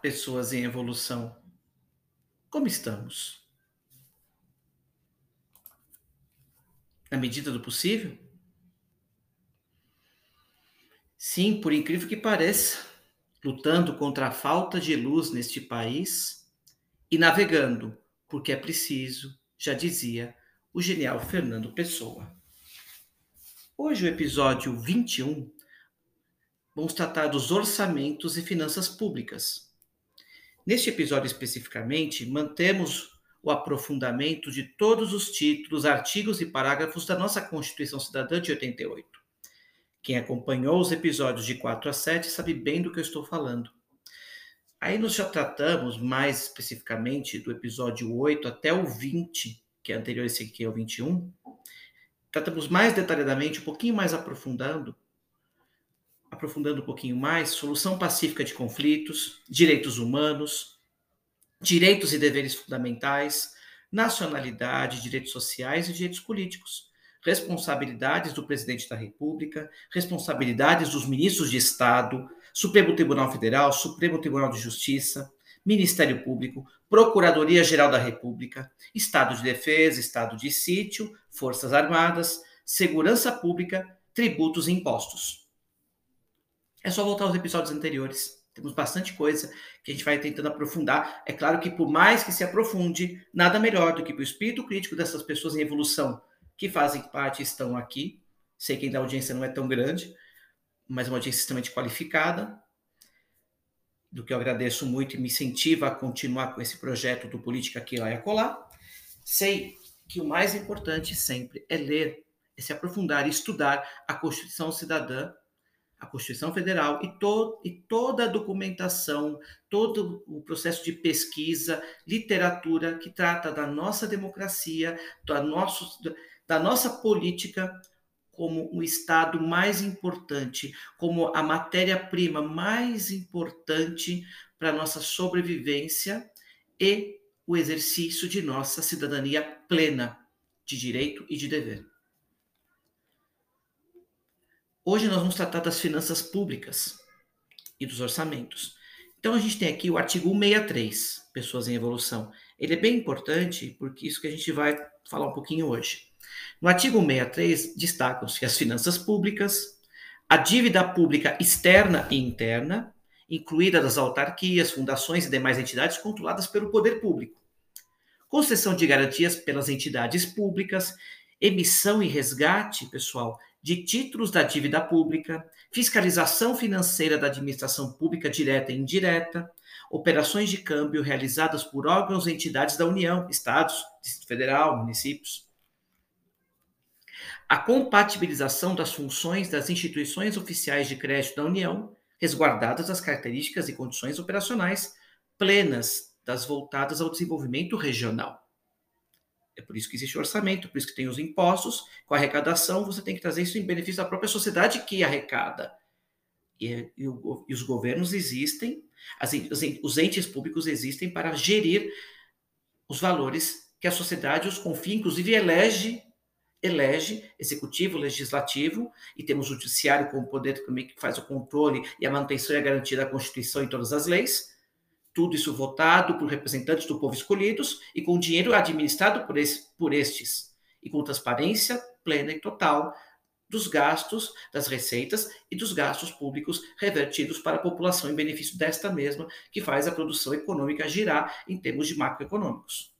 Pessoas em evolução. Como estamos? Na medida do possível? Sim, por incrível que pareça, lutando contra a falta de luz neste país e navegando, porque é preciso, já dizia o genial Fernando Pessoa. Hoje, o episódio 21 vamos tratar dos orçamentos e finanças públicas. Neste episódio especificamente, mantemos o aprofundamento de todos os títulos, artigos e parágrafos da nossa Constituição Cidadã de 88. Quem acompanhou os episódios de 4 a 7 sabe bem do que eu estou falando. Aí nós já tratamos mais especificamente do episódio 8 até o 20, que é anterior a esse aqui, é o 21. Tratamos mais detalhadamente, um pouquinho mais aprofundando, aprofundando um pouquinho mais, solução pacífica de conflitos, direitos humanos, direitos e deveres fundamentais, nacionalidade, direitos sociais e direitos políticos, responsabilidades do presidente da República, responsabilidades dos ministros de Estado, Supremo Tribunal Federal, Supremo Tribunal de Justiça, Ministério Público, Procuradoria-Geral da República, Estado de Defesa, Estado de Sítio, Forças Armadas, Segurança Pública, Tributos e Impostos. É só voltar aos episódios anteriores. Temos bastante coisa que a gente vai tentando aprofundar. É claro que, por mais que se aprofunde, nada melhor do que o espírito crítico dessas pessoas em evolução que fazem parte estão aqui. Sei que ainda a audiência não é tão grande, mas é uma audiência extremamente qualificada, do que eu agradeço muito e me incentiva a continuar com esse projeto do Política Aqui, Lá e Acolá. Sei que o mais importante sempre é ler, é se aprofundar e estudar a Constituição Cidadã a Constituição Federal e, to e toda a documentação, todo o processo de pesquisa, literatura que trata da nossa democracia, da, nosso, da nossa política como o estado mais importante, como a matéria-prima mais importante para a nossa sobrevivência e o exercício de nossa cidadania plena de direito e de dever. Hoje nós vamos tratar das finanças públicas e dos orçamentos. Então a gente tem aqui o artigo 163, Pessoas em Evolução. Ele é bem importante porque isso que a gente vai falar um pouquinho hoje. No artigo 163 destacam-se as finanças públicas, a dívida pública externa e interna, incluída das autarquias, fundações e demais entidades controladas pelo poder público. Concessão de garantias pelas entidades públicas, emissão e resgate, pessoal, de títulos da dívida pública, fiscalização financeira da administração pública direta e indireta, operações de câmbio realizadas por órgãos e entidades da União, estados, Distrito Federal, municípios. A compatibilização das funções das instituições oficiais de crédito da União, resguardadas as características e condições operacionais plenas das voltadas ao desenvolvimento regional. É por isso que existe o orçamento, por isso que tem os impostos. Com a arrecadação, você tem que trazer isso em benefício da própria sociedade que arrecada. E, e, o, e os governos existem, as, os entes públicos existem para gerir os valores que a sociedade os confia, inclusive elege, elege executivo, legislativo, e temos o judiciário como poder também que faz o controle e a manutenção e a garantia da Constituição e todas as leis tudo isso votado por representantes do povo escolhidos e com dinheiro administrado por, esse, por estes, e com transparência plena e total dos gastos, das receitas e dos gastos públicos revertidos para a população em benefício desta mesma, que faz a produção econômica girar em termos de macroeconômicos.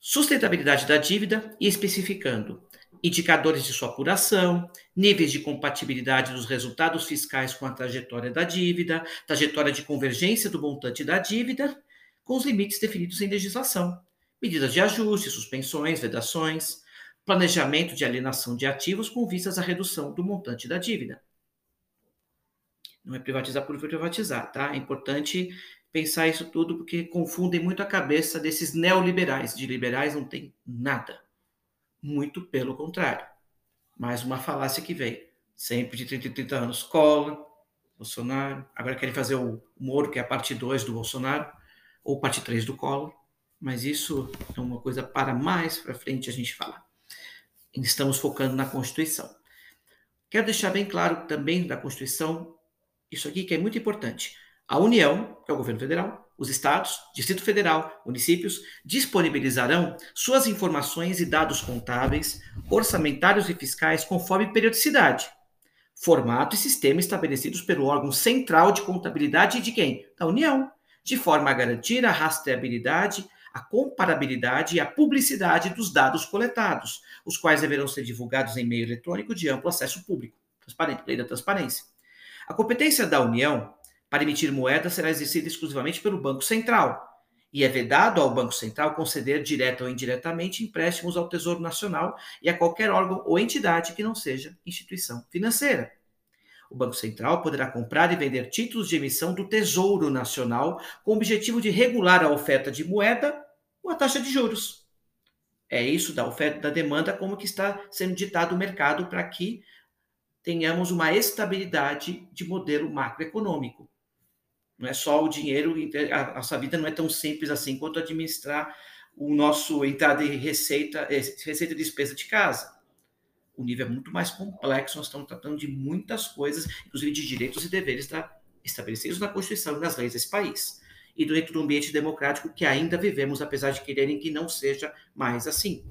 Sustentabilidade da dívida e especificando indicadores de sua apuração, níveis de compatibilidade dos resultados fiscais com a trajetória da dívida, trajetória de convergência do montante da dívida, com os limites definidos em legislação, medidas de ajuste, suspensões, vedações, planejamento de alienação de ativos com vistas à redução do montante da dívida. Não é privatizar por privatizar, tá? É importante pensar isso tudo porque confundem muito a cabeça desses neoliberais. De liberais não tem nada. Muito pelo contrário. Mais uma falácia que vem. Sempre de 30 em 30 anos. Cola, Bolsonaro. Agora querem fazer o Moro, que é a parte 2 do Bolsonaro, ou parte 3 do Collor. Mas isso é uma coisa para mais para frente a gente falar estamos focando na Constituição. Quero deixar bem claro também da Constituição isso aqui que é muito importante. A União, que é o governo federal, os estados, Distrito Federal, municípios disponibilizarão suas informações e dados contábeis, orçamentários e fiscais conforme periodicidade, formato e sistema estabelecidos pelo órgão central de contabilidade de quem? Da União, de forma a garantir a rastreabilidade a comparabilidade e a publicidade dos dados coletados, os quais deverão ser divulgados em meio eletrônico de amplo acesso público, transparente, lei da transparência. A competência da União para emitir moeda será exercida exclusivamente pelo Banco Central, e é vedado ao Banco Central conceder direta ou indiretamente empréstimos ao Tesouro Nacional e a qualquer órgão ou entidade que não seja instituição financeira. O Banco Central poderá comprar e vender títulos de emissão do Tesouro Nacional com o objetivo de regular a oferta de moeda ou a taxa de juros. É isso da oferta da demanda, como que está sendo ditado o mercado para que tenhamos uma estabilidade de modelo macroeconômico. Não é só o dinheiro, a nossa vida não é tão simples assim quanto administrar o nosso entrada e receita, eh, receita e despesa de casa o nível é muito mais complexo, nós estamos tratando de muitas coisas, inclusive de direitos e deveres estabelecidos na Constituição e nas leis desse país. E dentro do ambiente democrático que ainda vivemos, apesar de quererem que não seja mais assim.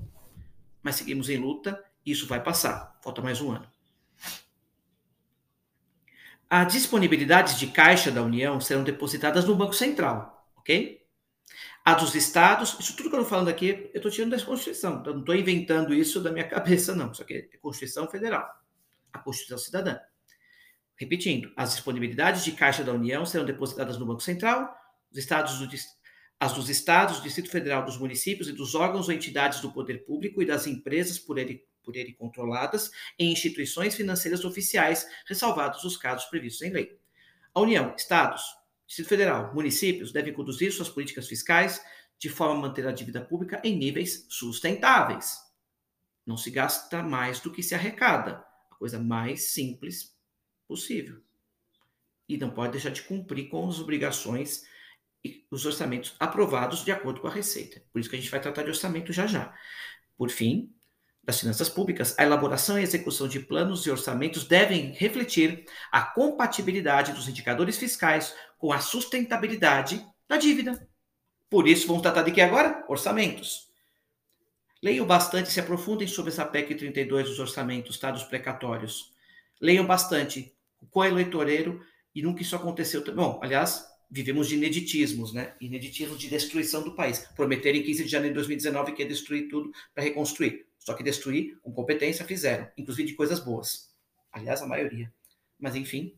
Mas seguimos em luta e isso vai passar. Falta mais um ano. As disponibilidades de caixa da União serão depositadas no Banco Central, ok? A dos estados, isso tudo que eu estou falando aqui, eu estou tirando da Constituição. Então, não estou inventando isso da minha cabeça, não. Isso aqui é Constituição Federal, a Constituição Cidadã. Repetindo, as disponibilidades de caixa da União serão depositadas no Banco Central, os estados do, as dos estados, do Distrito Federal, dos municípios e dos órgãos ou entidades do poder público e das empresas por ele, por ele controladas em instituições financeiras oficiais, ressalvados os casos previstos em lei. A União, estados, Distrito Federal, municípios devem conduzir suas políticas fiscais de forma a manter a dívida pública em níveis sustentáveis. Não se gasta mais do que se arrecada, a coisa mais simples possível. E não pode deixar de cumprir com as obrigações e os orçamentos aprovados de acordo com a receita. Por isso que a gente vai tratar de orçamento já já. Por fim, das finanças públicas, a elaboração e execução de planos e orçamentos devem refletir a compatibilidade dos indicadores fiscais com a sustentabilidade da dívida. Por isso, vamos tratar de que agora? Orçamentos. Leiam bastante, se aprofundem sobre essa PEC 32 dos orçamentos, tá? dos precatórios. Leiam bastante o coeleitoreiro e nunca isso aconteceu. Bom, aliás, vivemos de ineditismos, né? Ineditismos de destruição do país. Prometeram em 15 de janeiro de 2019 que ia destruir tudo para reconstruir. Só que destruir com competência fizeram, inclusive de coisas boas. Aliás, a maioria. Mas enfim.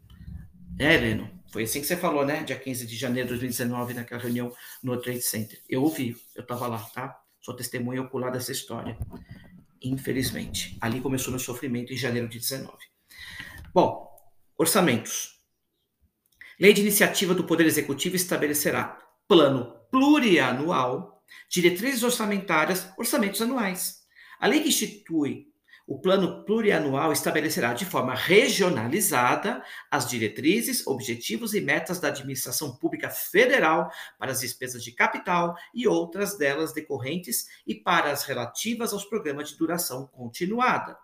É, Leno, foi assim que você falou, né? Dia 15 de janeiro de 2019, naquela reunião no Trade Center. Eu ouvi, eu estava lá, tá? Sou testemunha ocular dessa história. Infelizmente. Ali começou meu sofrimento em janeiro de 19. Bom, orçamentos. Lei de iniciativa do Poder Executivo estabelecerá plano plurianual, diretrizes orçamentárias, orçamentos anuais a lei que institui o plano plurianual estabelecerá de forma regionalizada as diretrizes, objetivos e metas da administração pública federal para as despesas de capital e outras delas decorrentes e para as relativas aos programas de duração continuada.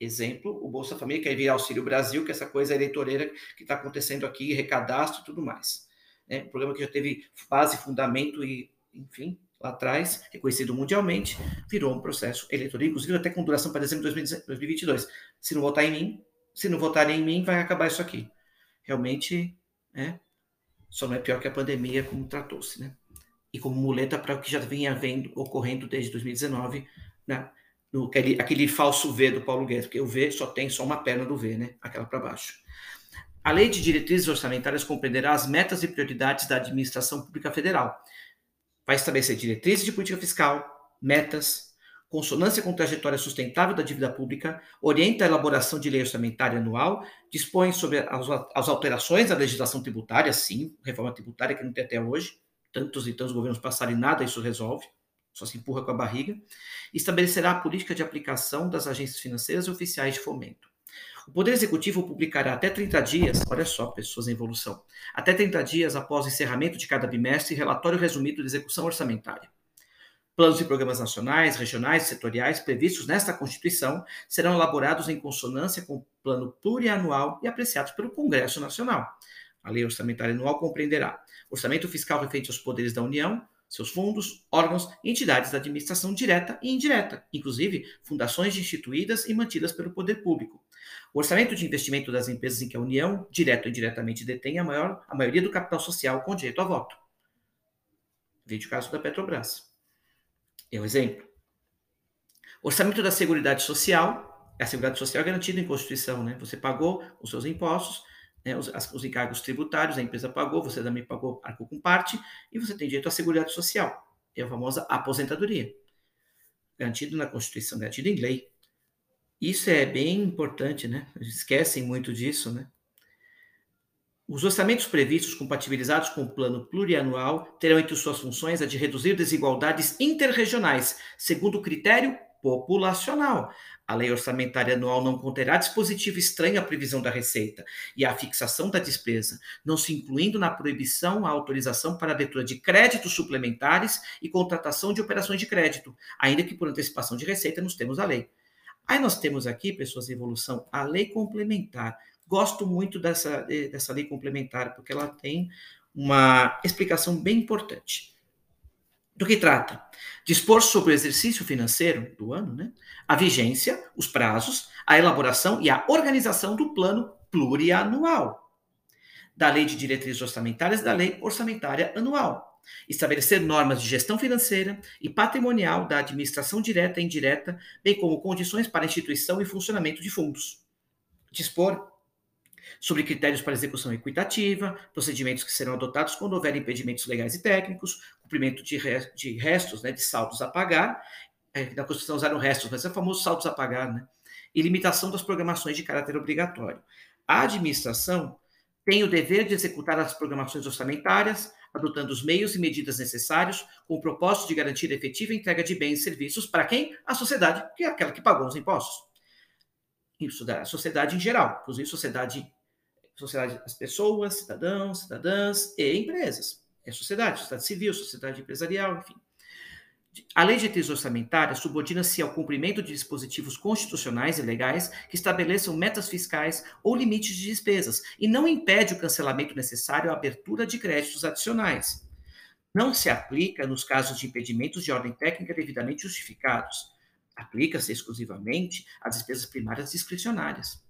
Exemplo, o Bolsa Família quer vir Auxílio Brasil, que é essa coisa eleitoreira que está acontecendo aqui, recadastro e tudo mais. É um programa que já teve base, fundamento e, enfim, lá atrás, reconhecido mundialmente, virou um processo eleitoral, inclusive até com duração para dezembro de 2022. Se não votar em mim, se não votarem em mim, vai acabar isso aqui. Realmente, né, só não é pior que a pandemia como tratou-se, né? E como muleta para o que já vinha vendo, ocorrendo desde 2019, né? No, aquele, aquele falso V do Paulo Guedes, porque o V só tem só uma perna do V, né? Aquela para baixo. A Lei de Diretrizes Orçamentárias compreenderá as metas e prioridades da administração pública federal. Vai estabelecer diretrizes de política fiscal, metas, consonância com trajetória sustentável da dívida pública, orienta a elaboração de lei orçamentária anual, dispõe sobre as, as alterações da legislação tributária, sim, reforma tributária que não tem até hoje, tantos e tantos governos passaram e nada isso resolve, só se empurra com a barriga, estabelecerá a política de aplicação das agências financeiras e oficiais de fomento. O Poder Executivo publicará até 30 dias, olha só, pessoas em evolução, até 30 dias após o encerramento de cada bimestre, relatório resumido de execução orçamentária. Planos e programas nacionais, regionais e setoriais previstos nesta Constituição serão elaborados em consonância com o plano plurianual e apreciados pelo Congresso Nacional. A lei orçamentária anual compreenderá orçamento fiscal referente aos poderes da União, seus fundos, órgãos entidades da administração direta e indireta, inclusive fundações instituídas e mantidas pelo poder público. O orçamento de investimento das empresas em que a União, direto ou indiretamente, detém a, maior, a maioria do capital social com direito a voto. Veja o caso da Petrobras. É um exemplo. Orçamento da Seguridade Social. A Seguridade Social é garantida em Constituição, né? Você pagou os seus impostos, né, os, os, encargos tributários, a empresa pagou, você também pagou, arcou com parte, e você tem direito à Seguridade Social. É a famosa aposentadoria. Garantido na Constituição, garantido em lei. Isso é bem importante, né? Esquecem muito disso, né? Os orçamentos previstos, compatibilizados com o plano plurianual, terão entre suas funções a de reduzir desigualdades interregionais, segundo o critério populacional. A lei orçamentária anual não conterá dispositivo estranho à previsão da receita e à fixação da despesa, não se incluindo na proibição a autorização para a abertura de créditos suplementares e contratação de operações de crédito, ainda que por antecipação de receita nos termos da lei. Aí nós temos aqui, pessoas em evolução, a lei complementar Gosto muito dessa, dessa lei complementar, porque ela tem uma explicação bem importante. Do que trata? Dispor sobre o exercício financeiro do ano, né, a vigência, os prazos, a elaboração e a organização do plano plurianual, da lei de diretrizes orçamentárias da lei orçamentária anual. Estabelecer normas de gestão financeira e patrimonial da administração direta e indireta, bem como condições para instituição e funcionamento de fundos. Dispor sobre critérios para execução equitativa, procedimentos que serão adotados quando houver impedimentos legais e técnicos, cumprimento de, re, de restos, né, de saldos a pagar, é, na Constituição usaram restos, mas é o famoso saldos a pagar, né, e limitação das programações de caráter obrigatório. A administração tem o dever de executar as programações orçamentárias, adotando os meios e medidas necessários, com o propósito de garantir a efetiva entrega de bens e serviços para quem? A sociedade, que é aquela que pagou os impostos. Isso da sociedade em geral, inclusive sociedade sociedade, as pessoas, cidadãos, cidadãs e empresas. É sociedade, sociedade civil, sociedade empresarial, enfim. A lei de diretrizes orçamentárias subordina-se ao cumprimento de dispositivos constitucionais e legais que estabeleçam metas fiscais ou limites de despesas e não impede o cancelamento necessário à abertura de créditos adicionais. Não se aplica nos casos de impedimentos de ordem técnica devidamente justificados. Aplica-se exclusivamente às despesas primárias discricionárias.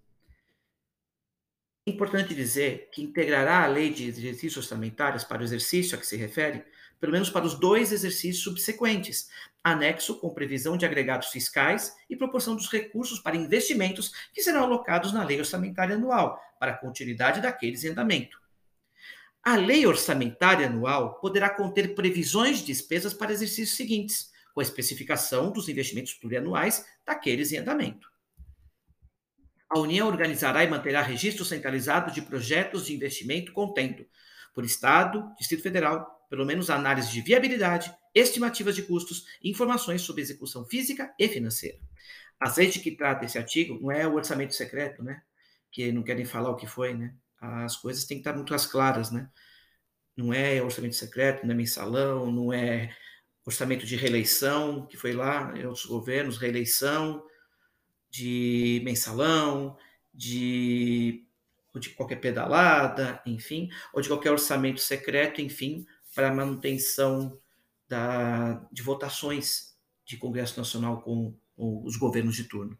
Importante dizer que integrará a lei de exercícios orçamentários para o exercício a que se refere, pelo menos para os dois exercícios subsequentes, anexo com previsão de agregados fiscais e proporção dos recursos para investimentos que serão alocados na lei orçamentária anual, para a continuidade daqueles em andamento. A lei orçamentária anual poderá conter previsões de despesas para exercícios seguintes, com a especificação dos investimentos plurianuais daqueles em andamento. A União organizará e manterá registro centralizado de projetos de investimento contendo, por Estado, Distrito Federal, pelo menos análise de viabilidade, estimativas de custos e informações sobre execução física e financeira. As leis de que trata esse artigo não é o orçamento secreto, né? Que não querem falar o que foi, né? As coisas têm que estar muito claras, né? Não é orçamento secreto, não é mensalão, não é orçamento de reeleição, que foi lá em outros governos, reeleição, de mensalão, de, ou de qualquer pedalada, enfim, ou de qualquer orçamento secreto, enfim, para manutenção da, de votações de Congresso Nacional com, com os governos de turno.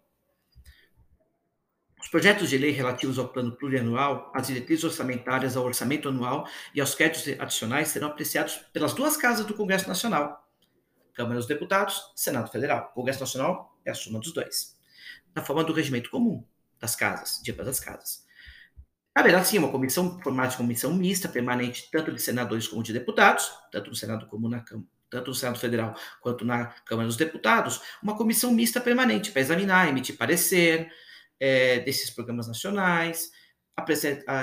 Os projetos de lei relativos ao plano plurianual, às diretrizes orçamentárias, ao orçamento anual e aos créditos adicionais serão apreciados pelas duas casas do Congresso Nacional, Câmara dos Deputados, Senado Federal. O Congresso Nacional é a soma dos dois, na forma do regimento comum das casas, de ambas as casas. Haverá sim uma comissão, formada de comissão mista, permanente, tanto de senadores como de deputados, tanto no Senado como na Câmara, tanto no Senado Federal quanto na Câmara dos Deputados, uma comissão mista permanente para examinar, emitir parecer é, desses programas nacionais,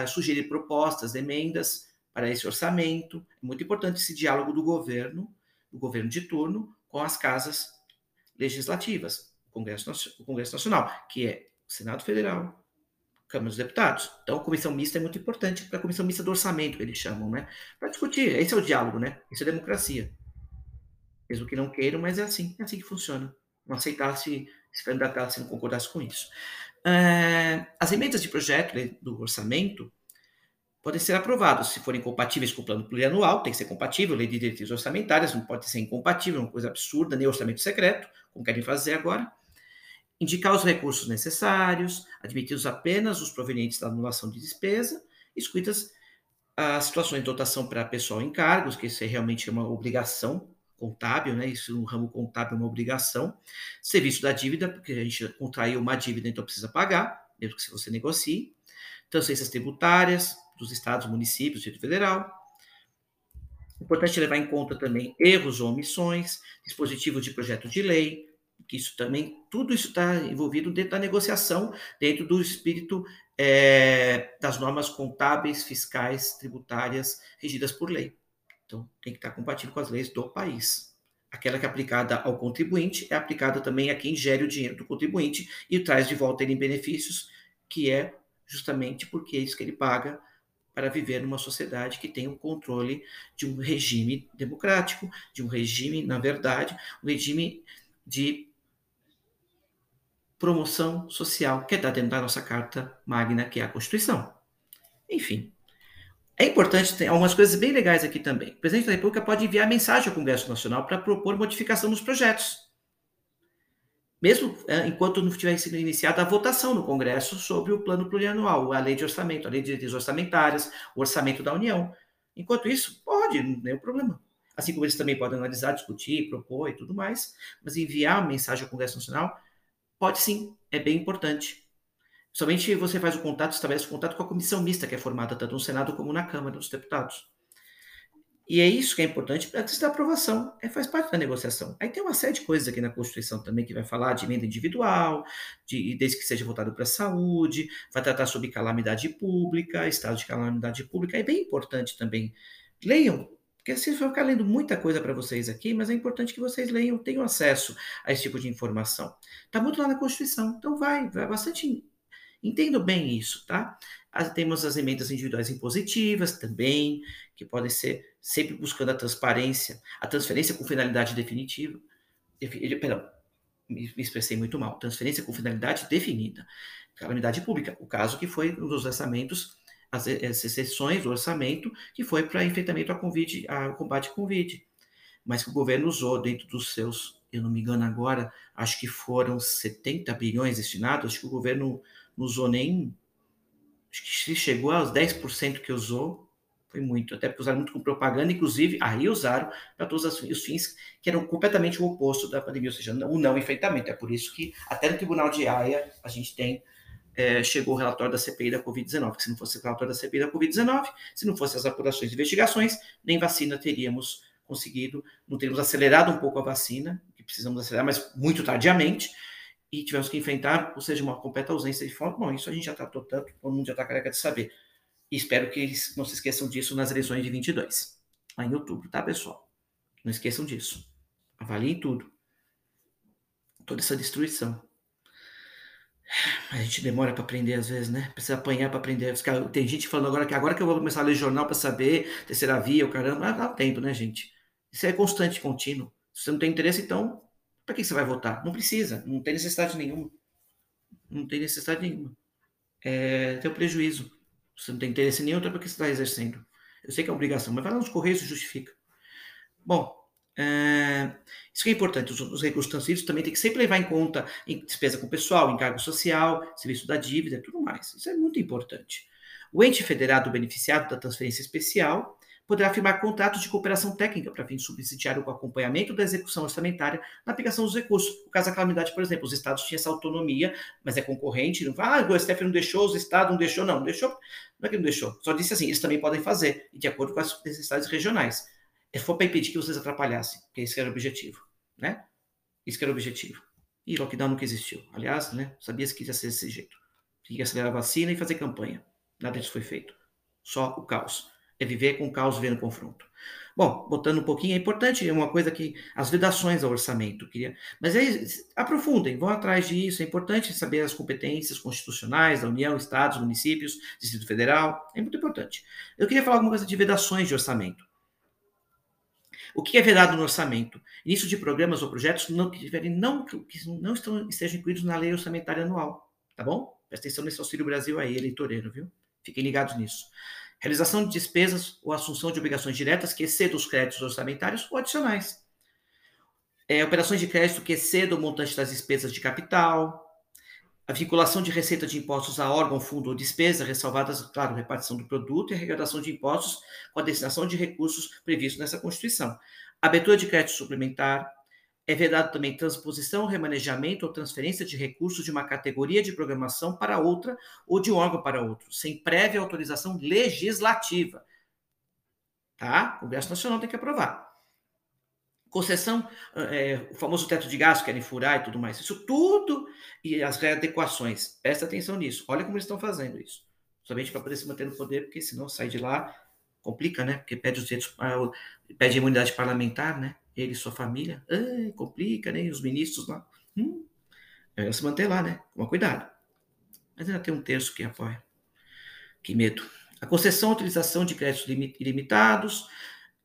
sugerir propostas, emendas para esse orçamento. É muito importante esse diálogo do governo, do governo de turno, com as casas legislativas, Congresso, o Congresso Nacional, que é Senado Federal, Câmara dos Deputados. Então, a comissão mista é muito importante para a comissão mista do orçamento, eles chamam, né? Para discutir. Esse é o diálogo, né? Isso é democracia. Mesmo que não queiram, mas é assim, é assim que funciona. Não aceitasse, se candidatar se não concordasse com isso. É, as emendas de projeto do orçamento podem ser aprovadas se forem compatíveis com o plano plurianual, tem que ser compatível, lei de diretrizes orçamentárias, não pode ser incompatível, é uma coisa absurda, nem orçamento secreto, como querem fazer agora indicar os recursos necessários, admitidos apenas os provenientes da anulação de despesa, excluídas as situações de dotação para pessoal em cargos, que isso é realmente uma obrigação contábil, né? Isso no ramo contábil é uma obrigação. Serviço da dívida, porque a gente contraiu uma dívida, então precisa pagar, mesmo que você negocie. Transferências tributárias dos estados, municípios, Distrito Federal. Importante levar em conta também erros ou omissões, dispositivos de projeto de lei, que isso também, tudo isso está envolvido dentro da negociação, dentro do espírito é, das normas contábeis, fiscais, tributárias regidas por lei. Então, tem que estar compatível com as leis do país. Aquela que é aplicada ao contribuinte é aplicada também a quem gere o dinheiro do contribuinte e traz de volta ele em benefícios, que é justamente porque é isso que ele paga para viver numa sociedade que tem o controle de um regime democrático, de um regime, na verdade, um regime de promoção social, que está dentro da nossa Carta Magna, que é a Constituição. Enfim, é importante, tem algumas coisas bem legais aqui também. O presidente da República pode enviar mensagem ao Congresso Nacional para propor modificação nos projetos. Mesmo é, enquanto não tiver sido iniciada a votação no Congresso sobre o plano plurianual, a lei de orçamento, a lei de diretrizes orçamentárias, o orçamento da União. Enquanto isso, pode, não tem problema. Assim como eles também podem analisar, discutir, propor e tudo mais, mas enviar mensagem ao Congresso Nacional Pode sim, é bem importante. Somente você faz o contato, estabelece o contato com a comissão mista que é formada tanto no Senado como na Câmara dos Deputados. E é isso que é importante antes da aprovação, é, faz parte da negociação. Aí tem uma série de coisas aqui na Constituição também que vai falar de emenda individual, de, desde que seja voltado para a saúde, vai tratar sobre calamidade pública, estado de calamidade pública, é bem importante também. Leiam, porque assim vai ficar lendo muita coisa para vocês aqui, mas é importante que vocês leiam, tenham acesso a esse tipo de informação. Está muito lá na Constituição, então vai, vai bastante. Entendo bem isso, tá? Temos as emendas individuais impositivas também, que podem ser sempre buscando a transparência, a transferência com finalidade definitiva. Perdão, me expressei muito mal. Transferência com finalidade definida. Calamidade pública, o caso que foi dos orçamentos as, as exceções do orçamento, que foi para enfrentamento ao, COVID, ao combate à Covid. Mas que o governo usou dentro dos seus, eu não me engano agora, acho que foram 70 bilhões destinados, acho que o governo não usou nem. Acho que se chegou aos 10% que usou, foi muito, até porque usaram muito com propaganda, inclusive aí usaram para todos os fins que eram completamente o oposto da pandemia, ou seja, o não enfrentamento. É por isso que até no Tribunal de Haia a gente tem é, chegou o relatório da CPI da Covid-19. Se não fosse o relatório da CPI da Covid-19, se não fossem as apurações e investigações, nem vacina teríamos conseguido, não teríamos acelerado um pouco a vacina, que precisamos acelerar, mas muito tardiamente, e tivemos que enfrentar, ou seja, uma completa ausência de fonte. Bom, isso a gente já tratou tanto, todo mundo já está careca de saber. E espero que não se esqueçam disso nas eleições de 22, lá em outubro, tá, pessoal? Não esqueçam disso. Avaliem tudo. Toda essa destruição. A gente demora para aprender às vezes, né? Precisa apanhar para aprender. Tem gente falando agora que agora que eu vou começar a ler jornal para saber terceira via, o caramba, dá tempo, né, gente? Isso é constante, contínuo. Se você não tem interesse, então, para que você vai votar? Não precisa, não tem necessidade nenhuma. Não tem necessidade nenhuma. É ter um prejuízo. Se você não tem interesse nenhum, então para que você está exercendo? Eu sei que é obrigação, mas vai lá nos Correios e justifica. Bom, É, isso que é importante, os, os, recursos transferidos também tem que sempre levar em conta em despesa com pessoal, encargo social, serviço da dívida tudo mais. Isso é muito importante. O ente federado beneficiado da transferência especial poderá firmar contratos de cooperação técnica para fins subsidiário com acompanhamento da execução orçamentária na aplicação dos recursos. No caso da calamidade, por exemplo, os estados tinham essa autonomia, mas é concorrente, não vai, ah, o STF não deixou, os estados não deixou, não, não deixou, não é que não deixou, só disse assim, eles também podem fazer, de acordo com as necessidades regionais. É for para impedir que vocês atrapalhassem, porque esse era o objetivo, né? Que era o objetivo. E lockdown nunca existiu. Aliás, né, sabia-se que ia ser desse jeito. Tinha que acelerar a vacina e fazer campanha. Nada disso foi feito. Só o caos. É viver com o caos vendo confronto. Bom, botando um pouquinho, é importante, é uma coisa que as vedações ao orçamento, queria, mas aí aprofundem, vão atrás disso, é importante saber as competências constitucionais da União, estados, municípios, Distrito Federal, é muito importante. Eu queria falar alguma coisa de vedações de orçamento. O que é vedado no orçamento? Início de programas ou projetos não, que, tiverem, não, que não estão, estejam incluídos na lei orçamentária anual, tá bom? Presta atenção nesse Auxílio Brasil aí, eleitoreiro, viu? Fiquem ligados nisso. Realização de despesas ou assunção de obrigações diretas que excedam os créditos orçamentários ou adicionais. É, operações de crédito que excedam o montante das despesas de capital. A vinculação de receita de impostos a órgão, fundo ou despesa, ressalvadas, claro, repartição do produto e arrecadação de impostos com a destinação de recursos previstos nessa Constituição. Abertura de crédito suplementar, é vedado também transposição, remanejamento ou transferência de recursos de uma categoria de programação para outra ou de um órgão para outro, sem prévia autorização legislativa. Tá? O Congresso Nacional tem que aprovar. Concessão, é, o famoso teto de gasto, querem furar e tudo mais. Isso tudo e as readequações. Presta atenção nisso. Olha como eles estão fazendo isso. Somente para poder se manter no poder, porque senão sai de lá, complica, né? Porque pede os direitos, pede imunidade parlamentar, né? ele e sua família, ai, complica, né? E os ministros lá. Hum, é se manter lá, né? Toma cuidado. Mas ainda tem um terço que apoia. Que medo. A concessão e utilização de créditos ilimitados.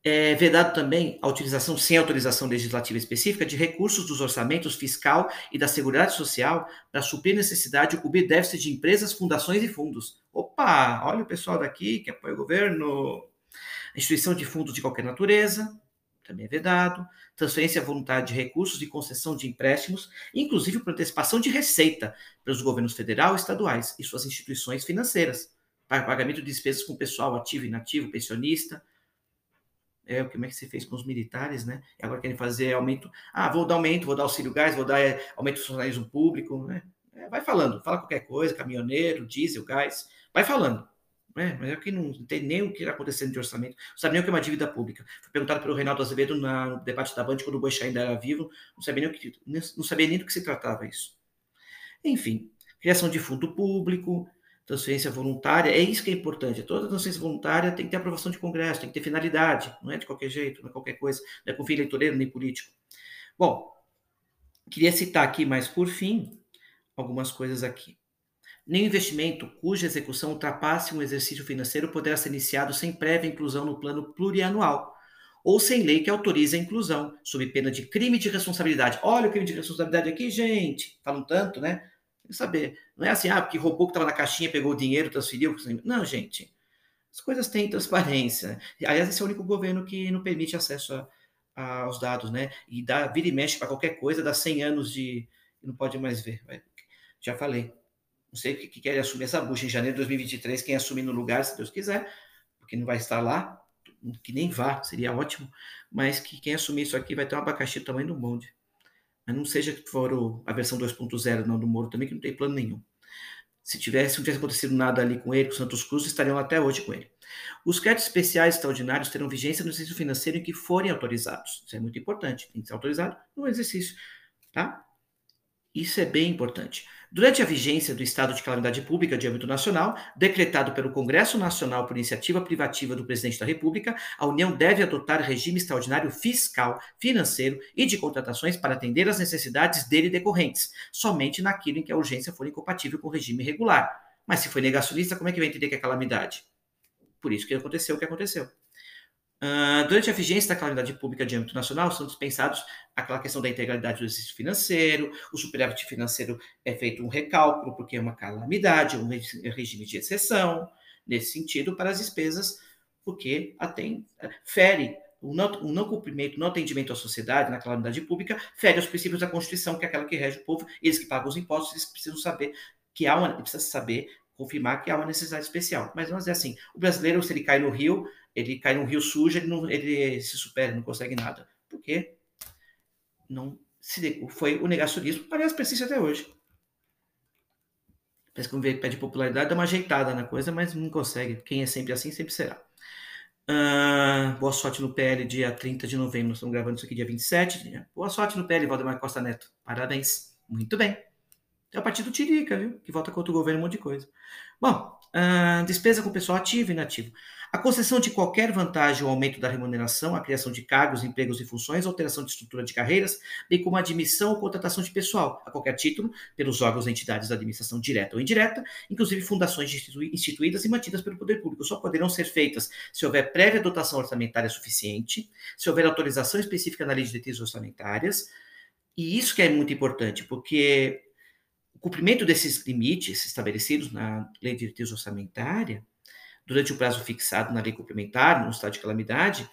É vedado também a utilização, sem autorização legislativa específica, de recursos dos orçamentos fiscal e da Seguridade Social para suprir necessidade ou cobrir déficit de empresas, fundações e fundos. Opa, olha o pessoal daqui que apoia o governo. Instituição de fundos de qualquer natureza, também é vedado, transferência voluntária de recursos e concessão de empréstimos, inclusive por antecipação de receita pelos governos federal e estaduais e suas instituições financeiras, para pagamento de despesas com pessoal ativo e inativo, pensionista. É, como é que se fez com os militares, né? E agora querem fazer aumento. Ah, vou dar aumento, vou dar auxílio gás, vou dar é, aumento do funcionalismo público, né? É, vai falando, fala qualquer coisa, caminhoneiro, diesel, gás, vai falando. É, mas é que não tem nem o que está acontecendo de orçamento, não sabe nem o que é uma dívida pública. Foi perguntado pelo Reinaldo Azevedo no debate da Band, quando o Boixá ainda era vivo, não sabia, nem o que, não sabia nem do que se tratava isso. Enfim, criação de fundo público, transferência voluntária, é isso que é importante. Toda transferência voluntária tem que ter aprovação de Congresso, tem que ter finalidade, não é de qualquer jeito, não é qualquer coisa, não é com fim eleitoreiro nem político. Bom, queria citar aqui, mas por fim, algumas coisas aqui. Nenhum investimento cuja execução ultrapasse um exercício financeiro poderá ser iniciado sem prévia inclusão no plano plurianual ou sem lei que autorize a inclusão, sob pena de crime de responsabilidade. Olha o crime de responsabilidade aqui, gente. Falam tanto, né? Tem que saber. Não é assim, ah, porque roubou que estava na caixinha, pegou o dinheiro, transferiu. Não, gente. As coisas têm transparência. Aliás, esse é o único governo que não permite acesso a, a, aos dados, né? E dá, vira e mexe para qualquer coisa, dá 100 anos de. não pode mais ver. Já falei. Não sei que, que quer assumir essa bucha em janeiro de 2023, quem assumir no lugar, se Deus quiser, porque não vai estar lá, que nem vá, seria ótimo, mas que quem assumir isso aqui vai ter um abacaxi do tamanho do bonde. Mas não seja que for a versão 2.0 não do Moro também, que não tem plano nenhum. Se tivesse, não tivesse acontecido nada ali com ele, com Santos Cruz, estariam até hoje com ele. Os créditos especiais extraordinários terão vigência no exercício financeiro em que forem autorizados. Isso é muito importante. Tem que ser autorizado no exercício, tá? Isso é bem importante. Durante a vigência do estado de calamidade pública de âmbito nacional, decretado pelo Congresso Nacional por iniciativa privativa do Presidente da República, a União deve adotar regime extraordinário fiscal, financeiro e de contratações para atender às necessidades dele decorrentes, somente naquilo em que a urgência for incompatível com o regime regular. Mas se foi negacionista, como é que vai entender que é calamidade? Por isso que aconteceu o que aconteceu. Uh, durante a vigência da calamidade pública de âmbito nacional, são dispensados aquela questão da integralidade do exercício financeiro, o superávit financeiro é feito um recálculo, porque é uma calamidade, um regime de exceção, nesse sentido, para as despesas, porque atém, fere o não, não cumprimento, o não atendimento à sociedade, na calamidade pública, fere aos princípios da Constituição, que é aquela que rege o povo, eles que pagam os impostos, eles precisam saber que há uma, precisa saber, confirmar que há uma necessidade especial. Mas vamos dizer assim, o brasileiro, se ele cai no rio, ele cai num rio sujo, ele, não, ele se supera, não consegue nada. Por quê? Não se, foi o negacionismo, aliás, persiste até hoje. Parece que pede popularidade, dá uma ajeitada na coisa, mas não consegue. Quem é sempre assim, sempre será. Uh, boa sorte no PL, dia 30 de novembro. Nós estamos gravando isso aqui dia 27. Boa sorte no PL, Valdemar Costa Neto. Parabéns. Muito bem. É o partido Tirica, viu? Que volta contra o governo um monte de coisa. Bom, uh, despesa com pessoal ativo e inativo. A concessão de qualquer vantagem ou aumento da remuneração, a criação de cargos, empregos e funções, alteração de estrutura de carreiras, bem como a admissão ou contratação de pessoal, a qualquer título, pelos órgãos ou entidades da administração direta ou indireta, inclusive fundações instituídas e mantidas pelo poder público, só poderão ser feitas se houver prévia dotação orçamentária suficiente, se houver autorização específica na lei de diretrizes orçamentárias, e isso que é muito importante, porque o cumprimento desses limites estabelecidos na lei de diretriz orçamentária durante o prazo fixado na lei complementar, no estado de calamidade,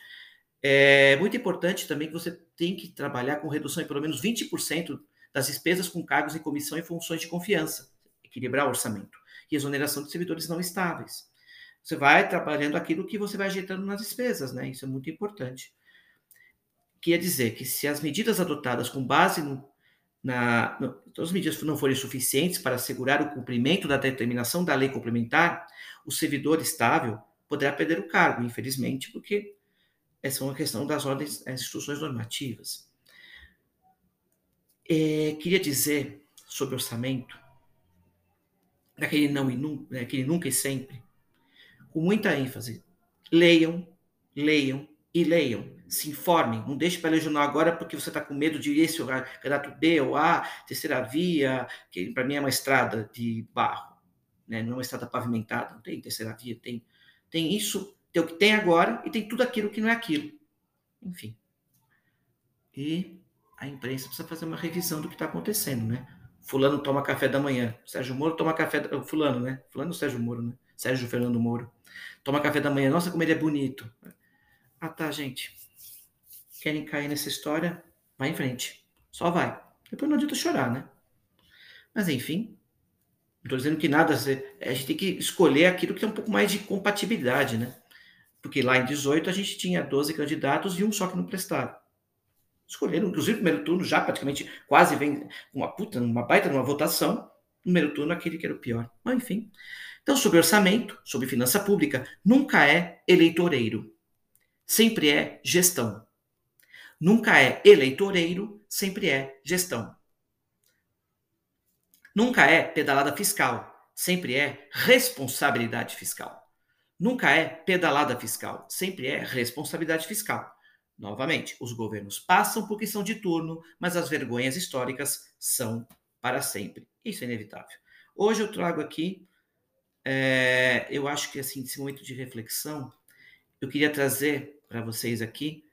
é muito importante também que você tem que trabalhar com redução em pelo menos 20% das despesas com cargos em comissão e funções de confiança, equilibrar o orçamento, e exoneração de servidores não estáveis. Você vai trabalhando aquilo que você vai ajeitando nas despesas, né? Isso é muito importante. Quer dizer que se as medidas adotadas com base no, na, as medidas não forem suficientes para assegurar o cumprimento da determinação da lei complementar, o servidor estável poderá perder o cargo, infelizmente, porque essa é uma questão das ordens, das instruções normativas. É, queria dizer sobre orçamento, daquele não e nunca, daquele nunca e sempre, com muita ênfase. Leiam, leiam e leiam. Se informem. Não deixe para ler jornal agora porque você está com medo de esse candidato B ou A, terceira via, que para mim é uma estrada de barro né? não é uma estrada pavimentada, não tem terceira via, tem, tem isso, tem o que tem agora e tem tudo aquilo que não é aquilo. Enfim. E a imprensa precisa fazer uma revisão do que está acontecendo, né? Fulano toma café da manhã, Sérgio Moro toma café, da... fulano, né? Fulano Sérgio Moro, né? Sérgio Fernando Moro. Toma café da manhã, nossa, como ele é bonito. Ah, tá, gente. Querem cair nessa história? Vai em frente. Só vai. Depois não adianta chorar, né? Mas enfim, não estou dizendo que nada. A gente tem que escolher aquilo que tem um pouco mais de compatibilidade, né? Porque lá em 18 a gente tinha 12 candidatos e um só que não prestaram. Escolheram, inclusive, no primeiro turno já praticamente quase vem uma puta, uma baita numa votação. No primeiro turno, aquele que era o pior. Mas, enfim. Então, sobre orçamento, sobre finança pública, nunca é eleitoreiro. Sempre é gestão. Nunca é eleitoreiro, sempre é gestão. Nunca é pedalada fiscal, sempre é responsabilidade fiscal. Nunca é pedalada fiscal, sempre é responsabilidade fiscal. Novamente, os governos passam porque são de turno, mas as vergonhas históricas são para sempre. Isso é inevitável. Hoje eu trago aqui, é, eu acho que assim, nesse momento de reflexão, eu queria trazer para vocês aqui,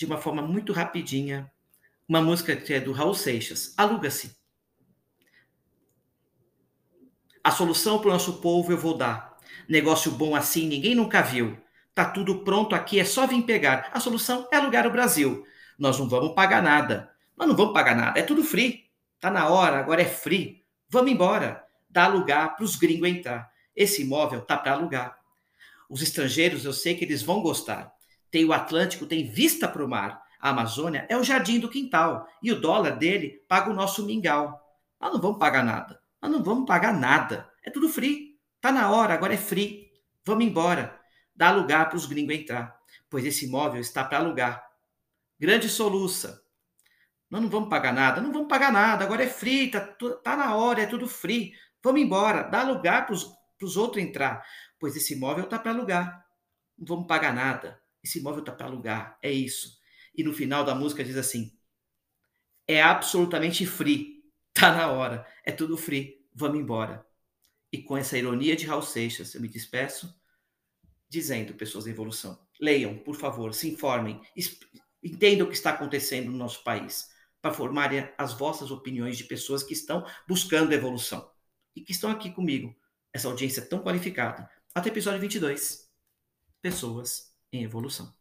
de uma forma muito rapidinha, uma música que é do Raul Seixas, Aluga-se. A solução para o nosso povo eu vou dar. Negócio bom assim ninguém nunca viu. Tá tudo pronto aqui, é só vir pegar. A solução é alugar o Brasil. Nós não vamos pagar nada. Nós não vamos pagar nada, é tudo free. Tá na hora, agora é free. Vamos embora. Dá lugar para os gringos entrar. Esse imóvel tá para alugar. Os estrangeiros, eu sei que eles vão gostar. Tem o Atlântico, tem vista para o mar. A Amazônia é o jardim do quintal. E o dólar dele paga o nosso mingau. Nós não vamos pagar nada. Nós não vamos pagar nada. É tudo free. Tá na hora, agora é free. Vamos embora. Dá lugar para os gringos entrar, pois esse imóvel está para alugar. Grande soluça. Nós não vamos pagar nada. Não vamos pagar nada. Agora é free. Tá, tá na hora, é tudo free. Vamos embora. Dá lugar para os outros entrar, pois esse imóvel está para alugar. Não vamos pagar nada. Esse imóvel está para alugar. É isso. E no final da música diz assim: é absolutamente free. Tá na hora. É tudo free. Vamos embora. E com essa ironia de Raul Seixas, eu me despeço dizendo, pessoas da evolução, leiam, por favor, se informem, entendam o que está acontecendo no nosso país, para formarem as vossas opiniões de pessoas que estão buscando evolução e que estão aqui comigo, essa audiência tão qualificada. Até episódio 22. Pessoas em evolução.